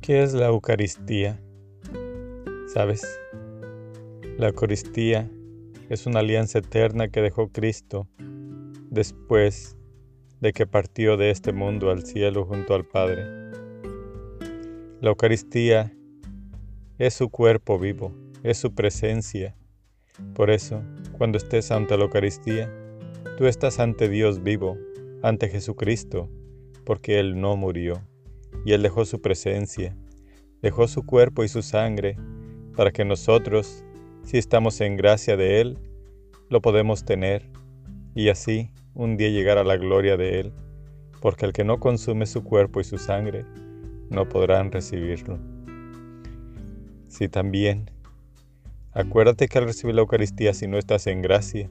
¿Qué es la Eucaristía? ¿Sabes? La Eucaristía es una alianza eterna que dejó Cristo después de que partió de este mundo al cielo junto al Padre. La Eucaristía es su cuerpo vivo, es su presencia. Por eso, cuando estés ante la Eucaristía, tú estás ante Dios vivo, ante Jesucristo, porque Él no murió y Él dejó su presencia, dejó su cuerpo y su sangre, para que nosotros, si estamos en gracia de Él, lo podemos tener, y así un día llegar a la gloria de Él, porque el que no consume su cuerpo y su sangre, no podrán recibirlo. Si también, acuérdate que al recibir la Eucaristía, si no estás en gracia,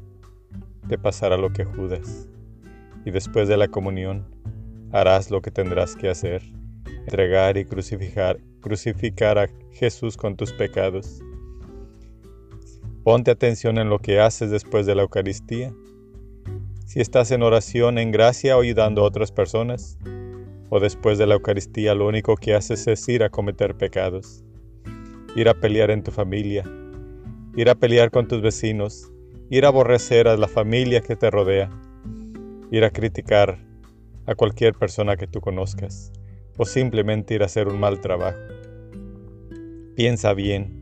te pasará lo que Judas, y después de la comunión, harás lo que tendrás que hacer entregar y crucificar, crucificar a Jesús con tus pecados. Ponte atención en lo que haces después de la Eucaristía. Si estás en oración, en gracia o ayudando a otras personas, o después de la Eucaristía lo único que haces es ir a cometer pecados, ir a pelear en tu familia, ir a pelear con tus vecinos, ir a aborrecer a la familia que te rodea, ir a criticar a cualquier persona que tú conozcas o simplemente ir a hacer un mal trabajo. Piensa bien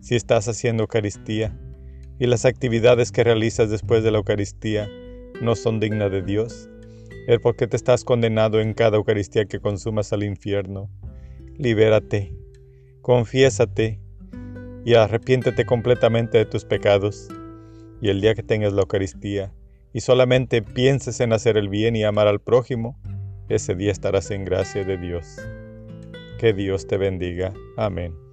si estás haciendo Eucaristía y las actividades que realizas después de la Eucaristía no son dignas de Dios, es porque te estás condenado en cada Eucaristía que consumas al infierno. Libérate, confiésate y arrepiéntete completamente de tus pecados. Y el día que tengas la Eucaristía y solamente pienses en hacer el bien y amar al prójimo, ese día estarás en gracia de Dios. Que Dios te bendiga. Amén.